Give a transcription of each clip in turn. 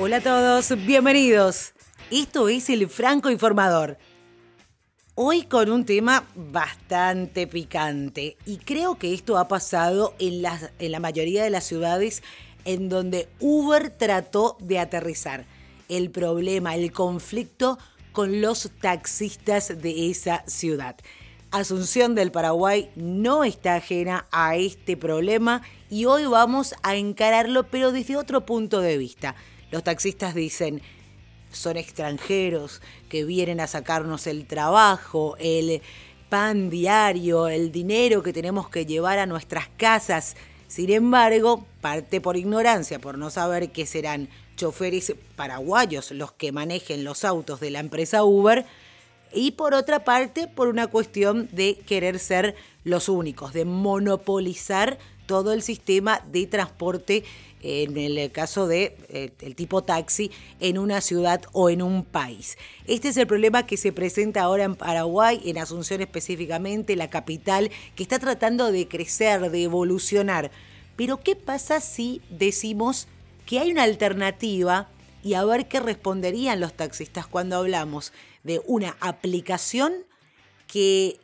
Hola a todos, bienvenidos. Esto es el Franco Informador. Hoy con un tema bastante picante y creo que esto ha pasado en la, mayoría de las ciudades en donde Uber trató de aterrizar el problema, el conflicto con los taxistas de esa ciudad. Asunción del Paraguay no está ajena a este problema y hoy vamos a encararlo pero desde otro punto de vista. Los taxistas dicen, son extranjeros que vienen a sacarnos el trabajo, el pan diario, el dinero que tenemos que llevar a nuestras casas. Sin embargo, parte por ignorancia, por no saber que serán choferes paraguayos los que manejen los autos de la empresa Uber, y por otra parte por una cuestión de querer ser los únicos, de monopolizar todo el sistema de transporte en el caso de eh, el tipo taxi en una ciudad o en un país. Este es el problema que se presenta ahora en Paraguay, en Asunción específicamente, la capital, que está tratando de crecer, de evolucionar. Pero ¿qué pasa si decimos que hay una alternativa y a ver qué responderían los taxistas cuando hablamos de una aplicación que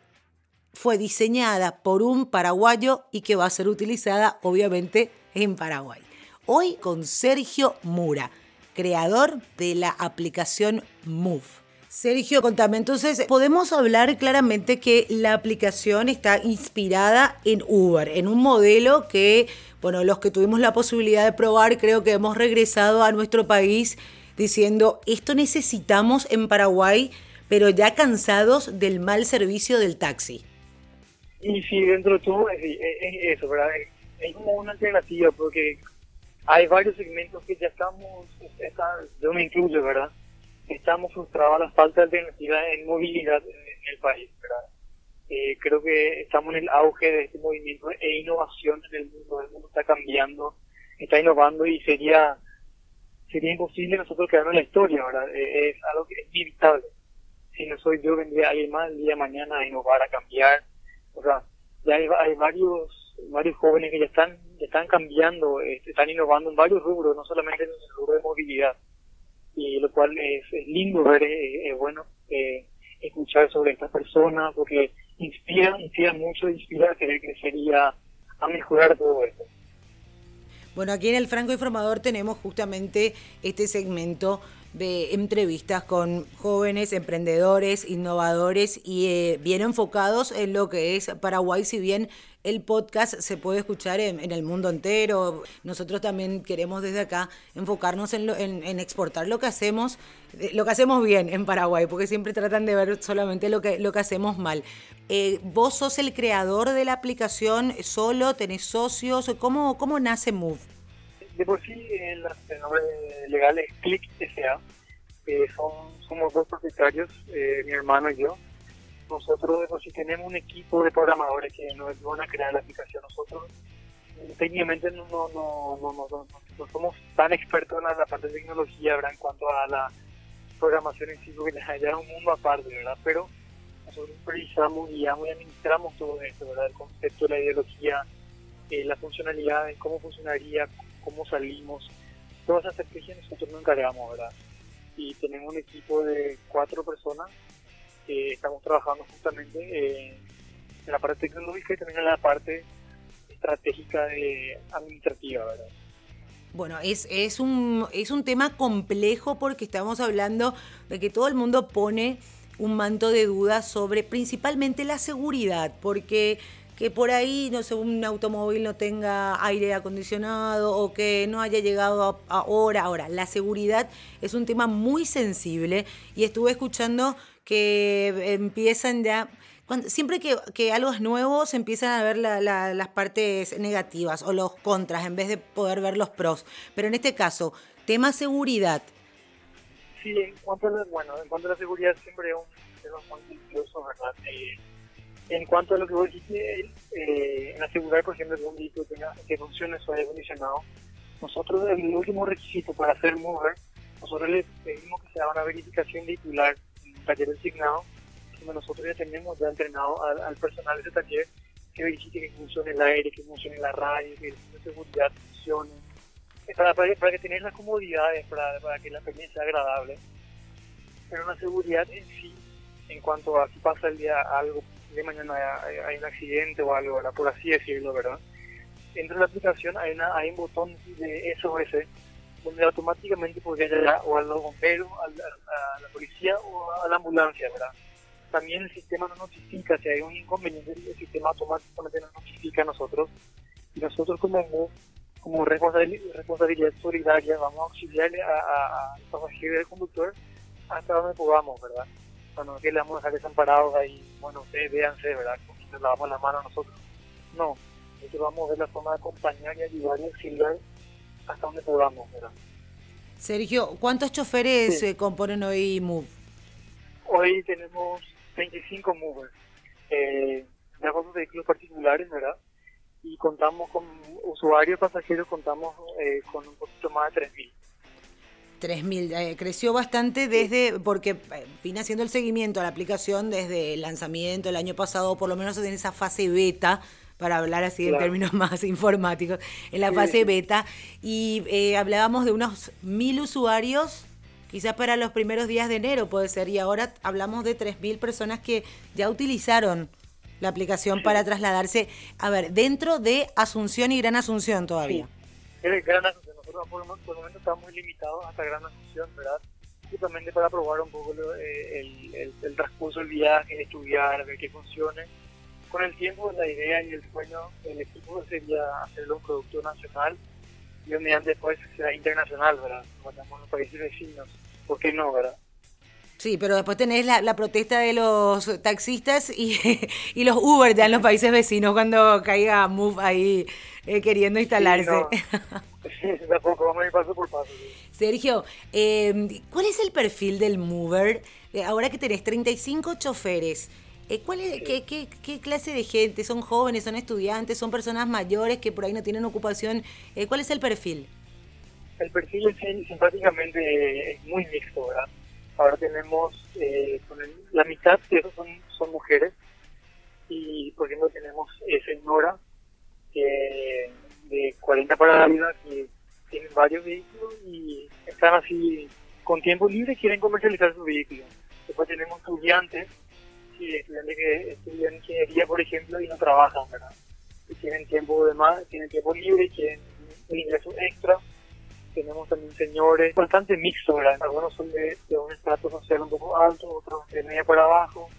fue diseñada por un paraguayo y que va a ser utilizada obviamente en Paraguay. Hoy con Sergio Mura, creador de la aplicación Move. Sergio, contame, entonces, podemos hablar claramente que la aplicación está inspirada en Uber, en un modelo que, bueno, los que tuvimos la posibilidad de probar, creo que hemos regresado a nuestro país diciendo, esto necesitamos en Paraguay, pero ya cansados del mal servicio del taxi. Y sí, dentro de todo es, eso, ¿verdad? Es como una alternativa porque hay varios segmentos que ya estamos, yo me incluyo, ¿verdad? Estamos frustrados a la falta de alternativa en movilidad en el país, ¿verdad? Eh, creo que estamos en el auge de este movimiento e innovación en el mundo, el mundo está cambiando, está innovando y sería sería imposible nosotros quedarnos en la historia, ¿verdad? Eh, es algo que es inevitable. Si no soy yo, vendría alguien más el día de mañana a innovar, a cambiar, o sea, ya hay, hay varios varios jóvenes que ya están están cambiando, este, están innovando en varios rubros, no solamente en el rubro de movilidad, y lo cual es, lindo ver, eh, es, bueno eh, escuchar sobre estas personas, porque inspira, inspira mucho, inspira a querer crecer a mejorar todo esto. Bueno, aquí en el Franco Informador tenemos justamente este segmento de entrevistas con jóvenes emprendedores, innovadores y eh, bien enfocados en lo que es Paraguay, si bien el podcast se puede escuchar en, el mundo entero. Nosotros también queremos desde acá enfocarnos en, en, exportar lo que hacemos, eh, lo que hacemos bien en Paraguay, porque siempre tratan de ver solamente lo que, lo que hacemos mal. Eh, ¿Vos sos el creador de la aplicación solo? ¿Tenés socios? ¿Cómo, cómo nace Move? de por sí el, nombre legal es Click S.A. Eh, son, somos dos propietarios, eh, mi hermano y yo. Nosotros sí tenemos un equipo de programadores que nos van a crear la aplicación. Nosotros técnicamente no, no, no, no, no somos tan expertos en la, parte de tecnología ¿verdad? en cuanto a la programación en sí, porque allá es un mundo aparte, ¿verdad? Pero nosotros precisamos, guiamos y administramos todo esto, ¿verdad? El concepto, la ideología, eh, la funcionalidad, cómo funcionaría, cómo salimos, todas esas estrategias nosotros nos encargamos, ¿verdad? Y tenemos un equipo de cuatro personas que estamos trabajando justamente en la parte tecnológica y también en la parte estratégica de administrativa, ¿verdad? Bueno, es, es, un, es un tema complejo porque estamos hablando de que todo el mundo pone un manto de dudas sobre principalmente la seguridad, porque que por ahí, no sé, un automóvil no tenga aire acondicionado o que no haya llegado ahora. Ahora, la seguridad es un tema muy sensible y estuve escuchando que empiezan ya... Siempre que, algo es nuevo, se empiezan a ver las partes negativas o los contras en vez de poder ver los pros. Pero en este caso, tema seguridad. Sí, en cuanto a la, bueno, en cuanto a la seguridad siempre es un tema muy ¿verdad? Eh, en cuanto a lo que vos dijiste, eh, en asegurar, por ejemplo, que un vehículo tenga, que funcione su aire acondicionado, nosotros, el último requisito para hacer mover, nosotros le pedimos que se haga una verificación vehicular taller designado, donde nosotros ya tenemos ya entrenado al, personal de ese taller que verifique que funcione el aire, que funcione la radio, que la seguridad funcione, para, para, que tengas las comodidades, para, para que la experiencia sea agradable. Pero la seguridad en sí, en cuanto a si pasa el día algo, de mañana hay, un accidente o algo, por así decirlo, ¿verdad? Dentro de la aplicación hay, una, hay un botón de SOS donde automáticamente podría llegar o al a la, a la policía o a la ambulancia, ¿verdad? También el sistema nos notifica si hay un inconveniente, el sistema automáticamente nos notifica a nosotros y nosotros como como responsabilidad solidaria vamos a auxiliarle a, los pasajeros del conductor hasta donde podamos, ¿verdad? Cuando que le vamos a dejar desamparados ahí, bueno, ustedes véanse, ¿verdad? le lavamos la mano a nosotros. No, nosotros vamos a ver la forma de acompañar y ayudar y auxiliar hasta donde podamos, ¿verdad? Sergio, ¿cuántos choferes eh, componen hoy MOVE? Hoy tenemos 25 movers, eh, de acuerdo vehículos particulares, ¿verdad? y contamos con usuarios pasajeros, contamos eh, con un poquito más de 3.000. 3.000, eh, creció bastante desde, porque eh, vine haciendo el seguimiento a la aplicación desde el lanzamiento el año pasado, por lo menos en esa fase beta, para hablar así en términos más informáticos, en la fase beta, y hablábamos de unos 1.000 usuarios, quizás para los primeros días de enero puede ser, y ahora hablamos de 3.000 personas que ya utilizaron la aplicación para trasladarse, a ver, dentro de Asunción y Gran Asunción todavía. Sí, Gran Asunción. Nosotros por, el momento estamos muy limitados hasta Gran Asunción, ¿verdad? Justamente para probar un poco eh, el, el, transcurso del viaje, estudiar, ver que funcione. Con el tiempo, la idea y el sueño del equipo sería hacerlo un producto nacional y mediante después sea internacional, ¿verdad? Como en los países vecinos. ¿Por qué no, verdad? Sí, pero después tenés la, la protesta de los taxistas y, y los Uber ya en los países vecinos cuando caiga Move ahí eh, queriendo instalarse. Sí, tampoco, vamos a ir paso por paso. Sergio, eh, ¿cuál es el perfil del Mover? Eh, ahora que tenés 35 choferes, ¿cuál es, qué, qué, qué, clase de gente? ¿Son jóvenes, son estudiantes, son personas mayores que por ahí no tienen ocupación? Eh, ¿Cuál es el perfil? El perfil es simpáticamente es muy mixto, ¿verdad? Ahora tenemos eh, la mitad de esos son, son mujeres y por ejemplo tenemos eh, señora de 40 para arriba que tienen varios vehículos y están así con tiempo libre quieren comercializar sus vehículos. Después tenemos estudiantes, estudiantes que estudian ingeniería por ejemplo y no trabajan, ¿verdad? Y tienen tiempo de más, tienen tiempo libre y quieren un ingreso extra tenemos también señores bastante mixtos, ¿verdad? Algunos son de, un estrato social un poco alto, otros de media para abajo,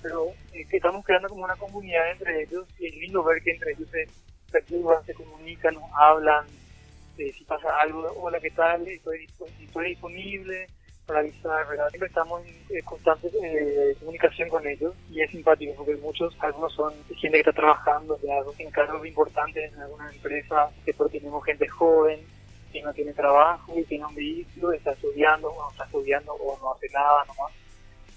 pero eh, estamos creando como una comunidad entre ellos y es lindo ver que entre ellos se perturban, se comunican, nos hablan, eh, si pasa algo, hola, ¿qué tal? Estoy, estoy disponible para avisar, ¿verdad? Siempre estamos en eh, constante comunicación con ellos y es simpático porque muchos, algunos son gente que está trabajando ya en cargos importantes en alguna empresa, después tenemos gente joven, que no tiene trabajo y tiene un vehículo, está estudiando o no está estudiando o no hace nada nomás.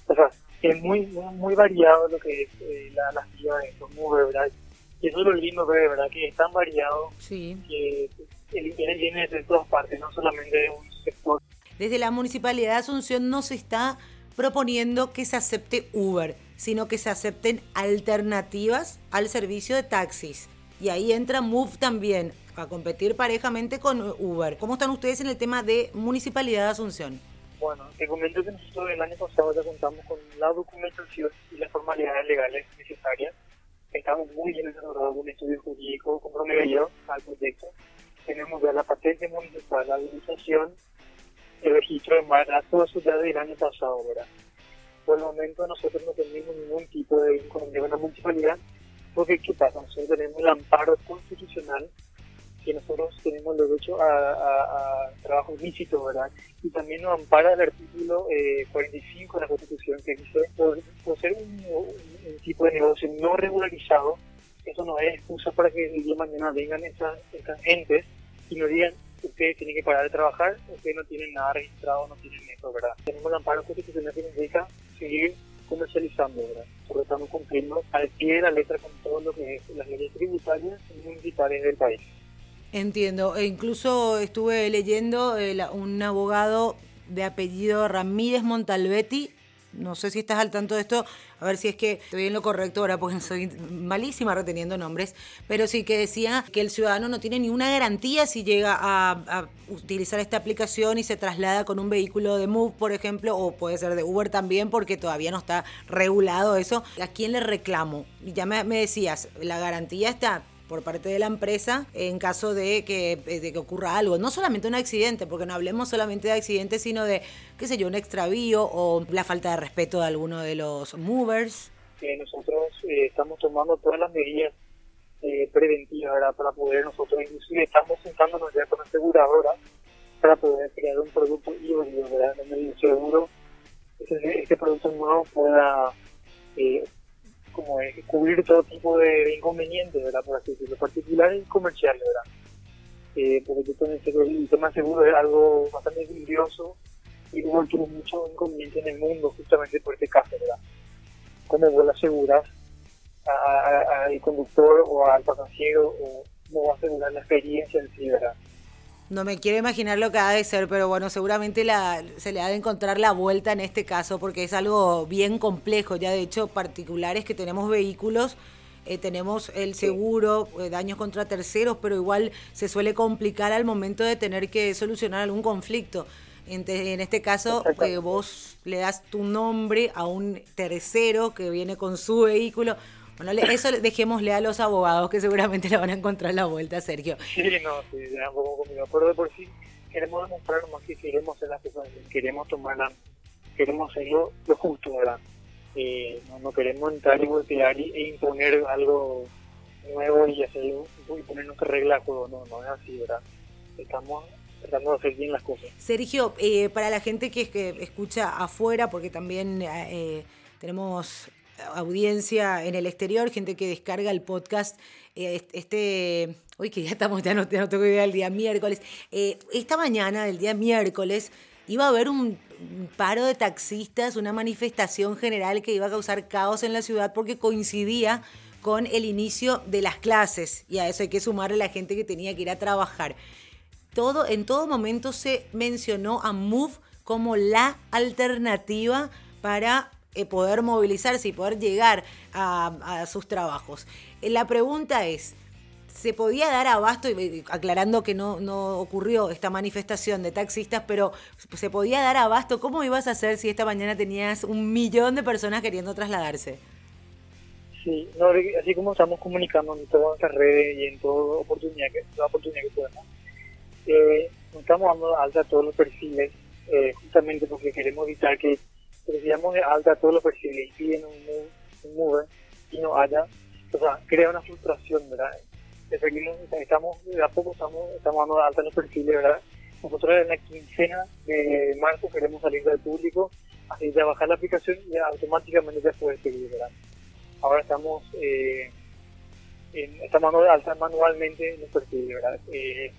O sea, es muy muy, variado lo que es eh, la, la de estos ¿verdad? Y eso es lo lindo, de ¿verdad? Que es tan variado que el interés viene de todas partes, no solamente de un sector. Desde la Municipalidad de Asunción no se está proponiendo que se acepte Uber, sino que se acepten alternativas al servicio de taxis. Y ahí entra Move también a competir parejamente con Uber. ¿Cómo están ustedes en el tema de Municipalidad de Asunción? Bueno, te comento que nosotros el año pasado ya contamos con la documentación y las formalidades legales necesarias. Estamos muy bien desarrollados un estudio jurídico comprometido al proyecto. Tenemos ya la patente municipal, la administración, el registro de marca, todo eso ya del año pasado, ¿verdad? Por el momento nosotros no tenemos ningún tipo de inconveniente con la municipalidad, porque ¿qué pasa? Nosotros tenemos el amparo constitucional que nosotros tenemos derecho a, a, trabajo ilícito, ¿verdad? Y también nos ampara el artículo 45 de la Constitución que dice, por, ser un, tipo de negocio no regularizado, eso no es excusa para que el día de mañana vengan estas, estas gentes y nos digan, ustedes tienen que parar de trabajar, ustedes no tienen nada registrado, no tienen eso, ¿verdad? Tenemos el amparo constitucional que deja seguir comercializando, ¿verdad? Solo estamos cumpliendo al pie de la letra con todo lo que es las leyes tributarias y municipales del país. Entiendo. E incluso estuve leyendo eh, un abogado de apellido Ramírez Montalbetti no sé si estás al tanto de esto, a ver si es que estoy en lo correcto ahora, porque soy malísima reteniendo nombres, pero sí que decía que el ciudadano no tiene ninguna garantía si llega a, utilizar esta aplicación y se traslada con un vehículo de Move, por ejemplo, o puede ser de Uber también, porque todavía no está regulado eso. ¿A quién le reclamo? Ya me decías, la garantía está por parte de la empresa en caso de que, de que ocurra algo. No solamente un accidente, porque no hablemos solamente de accidentes, sino de, qué sé yo, un extravío o la falta de respeto de alguno de los movers. nosotros eh, estamos tomando todas las medidas eh, preventivas para poder nosotros, inclusive estamos sentándonos ya con la aseguradora para poder crear un producto híbrido, ¿verdad? En el seguro, este, este producto nuevo pueda eh, como cubrir todo tipo de, inconvenientes, ¿verdad? Por así decirlo, particulares y comerciales, ¿verdad? Eh, porque yo el tema seguro es algo bastante curioso y luego tiene muchos inconvenientes en el mundo justamente por este caso, ¿verdad? ¿Cómo vos le aseguras al conductor o al pasajero o cómo va a asegurar la experiencia en sí, ¿verdad? No me quiero imaginar lo que ha de ser, pero bueno, seguramente la, se le ha de encontrar la vuelta en este caso, porque es algo bien complejo. Ya de hecho, particulares que tenemos vehículos, eh, tenemos el seguro, eh, daños contra terceros, pero igual se suele complicar al momento de tener que solucionar algún conflicto. En, en este caso, eh, vos le das tu nombre a un tercero que viene con su vehículo. Bueno, eso dejémosle a los abogados que seguramente le van a encontrar la vuelta, Sergio. Sí, no, sí, ya poco conmigo. Pero de por sí queremos demostrar más que queremos hacer las cosas, queremos tomarla, queremos hacerlo lo justo, ¿verdad? Eh, no, queremos entrar y voltear y, e imponer algo nuevo y hacerlo y poner nuestra regla no, no es así, ¿verdad? Estamos tratando de hacer bien las cosas. Sergio, eh, para la gente que, que escucha afuera, porque también eh, tenemos audiencia en el exterior, gente que descarga el podcast. Eh, este, hoy que ya estamos, ya no, tengo idea del día miércoles. Eh, esta mañana, del día miércoles, iba a haber un, paro de taxistas, una manifestación general que iba a causar caos en la ciudad porque coincidía con el inicio de las clases y a eso hay que sumarle la gente que tenía que ir a trabajar. Todo, en todo momento se mencionó a Move como la alternativa para poder movilizarse y poder llegar a, sus trabajos. Eh, la pregunta es, ¿se podía dar abasto, aclarando que no, no ocurrió esta manifestación de taxistas, pero se podía dar abasto? ¿Cómo ibas a hacer si esta mañana tenías un millón de personas queriendo trasladarse? Sí, así como estamos comunicando en todas nuestras redes y en toda oportunidad que, toda oportunidad que podemos, eh, estamos dando alta todos los perfiles, eh, justamente porque queremos evitar que decíamos de alta todo lo posible y piden un, un mover y no haya, o sea, crea una frustración, ¿verdad? estamos, de a poco estamos, estamos dando alta los perfiles, ¿verdad? Nosotros en la quincena de marzo queremos salir del público, así ya bajar la aplicación y automáticamente ya puede seguir, ¿verdad? Ahora estamos, eh, estamos dando de alta manualmente los perfiles, ¿verdad? Eh,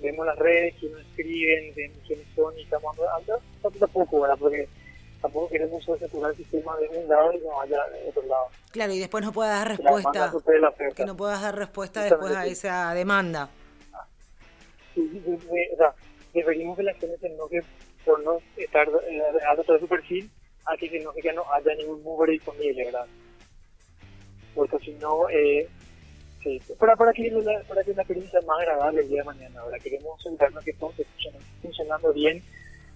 vemos las redes, quiénes escriben, quiénes son y estamos dando de alta, tampoco, ¿verdad? Porque tampoco queremos saturar el sistema de un lado y no haya de otro lado. Claro, y después no puedas dar respuesta, que no puedas dar respuesta después a esa demanda. Sí, o sea, preferimos que la gente se enoje por no estar a todo su perfil a que se enoje que no haya ningún mover disponible, ¿verdad? Porque si no, eh, sí, para, para, que la, para que la experiencia sea más agradable el día de mañana, ahora queremos asegurarnos que todo esté funcionando bien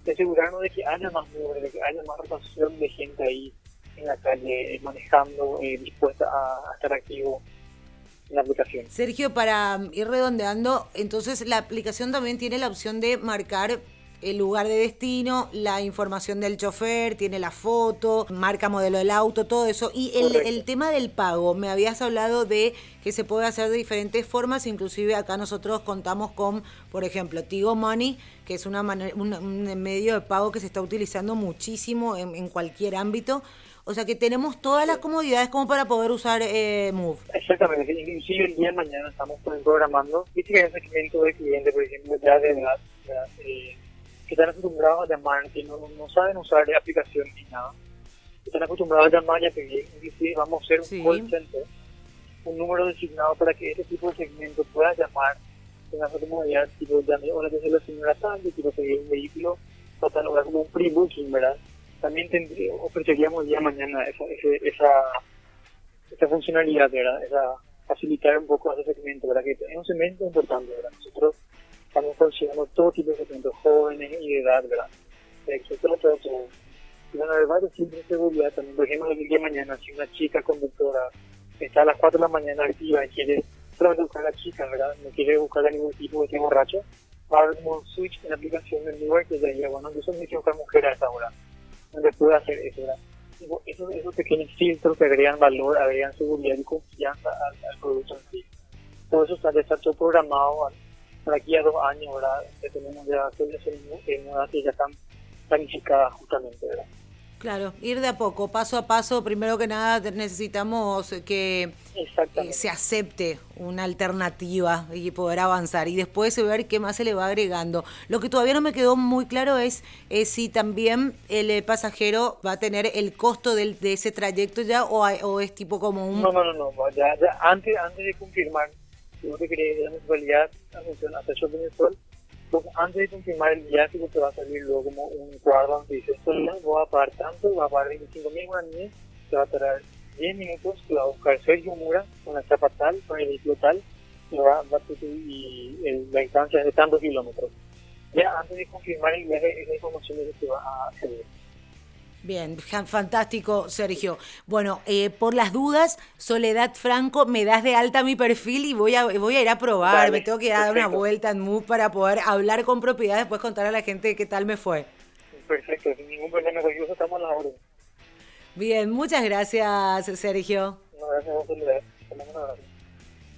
de asegurarnos de que haya más de que haya más rotación de gente ahí en la calle manejando, eh, dispuesta a, estar activo en la aplicación. Sergio, para ir redondeando, entonces la aplicación también tiene la opción de marcar el lugar de destino, la información del chofer, tiene la foto, marca modelo del auto, todo eso. Y el, el, tema del pago, me habías hablado de que se puede hacer de diferentes formas, inclusive acá nosotros contamos con, por ejemplo, Tigo Money, que es una un, medio de pago que se está utilizando muchísimo en, cualquier ámbito. O sea que tenemos todas las comodidades como para poder usar eh, Move. Exactamente, inclusive el día de mañana estamos programando, viste que hay un segmento de clientes, por ejemplo, ya de edad, que están acostumbrados a llamar, que no, no saben usar la aplicación ni nada, están acostumbrados a llamar y a pedir, inclusive vamos a hacer un call center, un número designado para que este tipo de segmento pueda llamar tenga su comodidad, tipo, llame, hola, yo soy la señora tal, yo quiero pedir un vehículo, total, ahora como un pre-booking, ¿verdad? también ofreceríamos ya mañana esa, esa, esa, funcionalidad, ¿verdad? Esa, facilitar un poco ese segmento, ¿verdad? Que es un segmento importante, ¿verdad? Nosotros estamos considerando todo tipo de segmentos, jóvenes y de edad. Sexo, todo, todo, todo. Y van a haber varios de seguridad también. Por ejemplo, el día de mañana, si una chica conductora está a las 4 de la mañana activa y quiere solamente buscar a la chica, ¿verdad? No quiere buscar a ningún tipo de que borracho, va a haber un switch en la aplicación del Uber que ya bueno, yo soy buscar mujer a esa hora donde puede hacer eso, ¿verdad? Esos, esos pequeños filtros que agregan valor, agregan seguridad y confianza al, producto en sí. Todo eso está, está todo programado para aquí a dos años, ¿verdad? Que tenemos ya soluciones en que ya están planificadas justamente, ¿verdad? Claro, ir de a poco, paso a paso. Primero que nada necesitamos que eh, se acepte una alternativa y poder avanzar y después ver qué más se le va agregando. Lo que todavía no me quedó muy claro es si también el eh, pasajero va a tener el costo del, de ese trayecto ya o, es tipo como un... No, no, no, no. Ya, ya antes, antes de confirmar, si que la municipalidad, atención, hasta el Venezuela, antes de confirmar el viaje, te va a salir luego como un cuadro donde dice, esto voy a pagar tanto, va a pagar 25 mil guaraníes, te va a tardar 10 minutos, te va a buscar Sergio Mura con la chapa tal, con el vehículo tal, y, va, va a y la distancia es de tantos kilómetros. Ya antes de confirmar el viaje, esa información es que te va a acceder. Bien, fantástico, Sergio. Bueno, eh, por las dudas, Soledad Franco, me das de alta mi perfil y voy a, voy a ir a probar. me tengo que dar una vuelta en Move para poder hablar con propiedad, después contar a la gente qué tal me fue. Perfecto, sin ningún problema, estamos a la orden. Bien, muchas gracias, Sergio. No, gracias Soledad.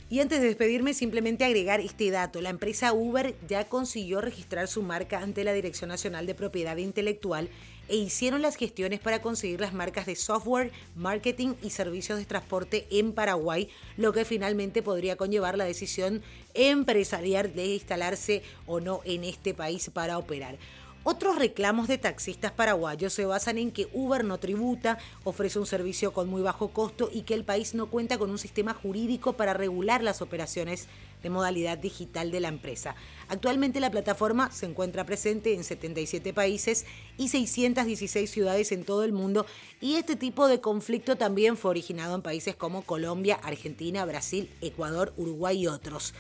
Y antes de despedirme, simplemente agregar este dato. La empresa Uber ya consiguió registrar su marca ante la Dirección Nacional de Propiedad Intelectual e hicieron las gestiones para conseguir las marcas de software, marketing y servicios de transporte en Paraguay, lo que finalmente podría conllevar la decisión empresarial de instalarse o no en este país para operar. Otros reclamos de taxistas paraguayos se basan en que Uber no tributa, ofrece un servicio con muy bajo costo y que el país no cuenta con un sistema jurídico para regular las operaciones de modalidad digital de la empresa. Actualmente la plataforma se encuentra presente en 77 países y 616 ciudades en todo el mundo y este tipo de conflicto también fue originado en países como Colombia, Argentina, Brasil, Ecuador, Uruguay y otros.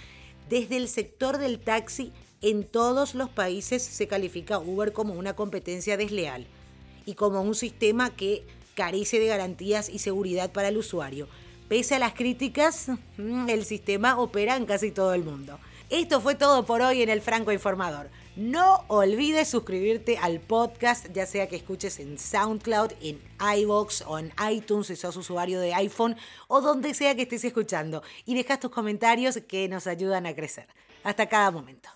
Desde el sector del taxi en todos los países se califica Uber como una competencia desleal y como un sistema que carece de garantías y seguridad para el usuario. Pese a las críticas, mm, el sistema opera en casi todo el mundo. Esto fue todo por hoy en el Franco Informador. No olvides suscribirte al podcast, ya sea que escuches en SoundCloud, en iVoox o en iTunes si sos usuario de iPhone o donde sea que estés escuchando. Y dejas tus comentarios que nos ayudan a crecer. Hasta cada momento.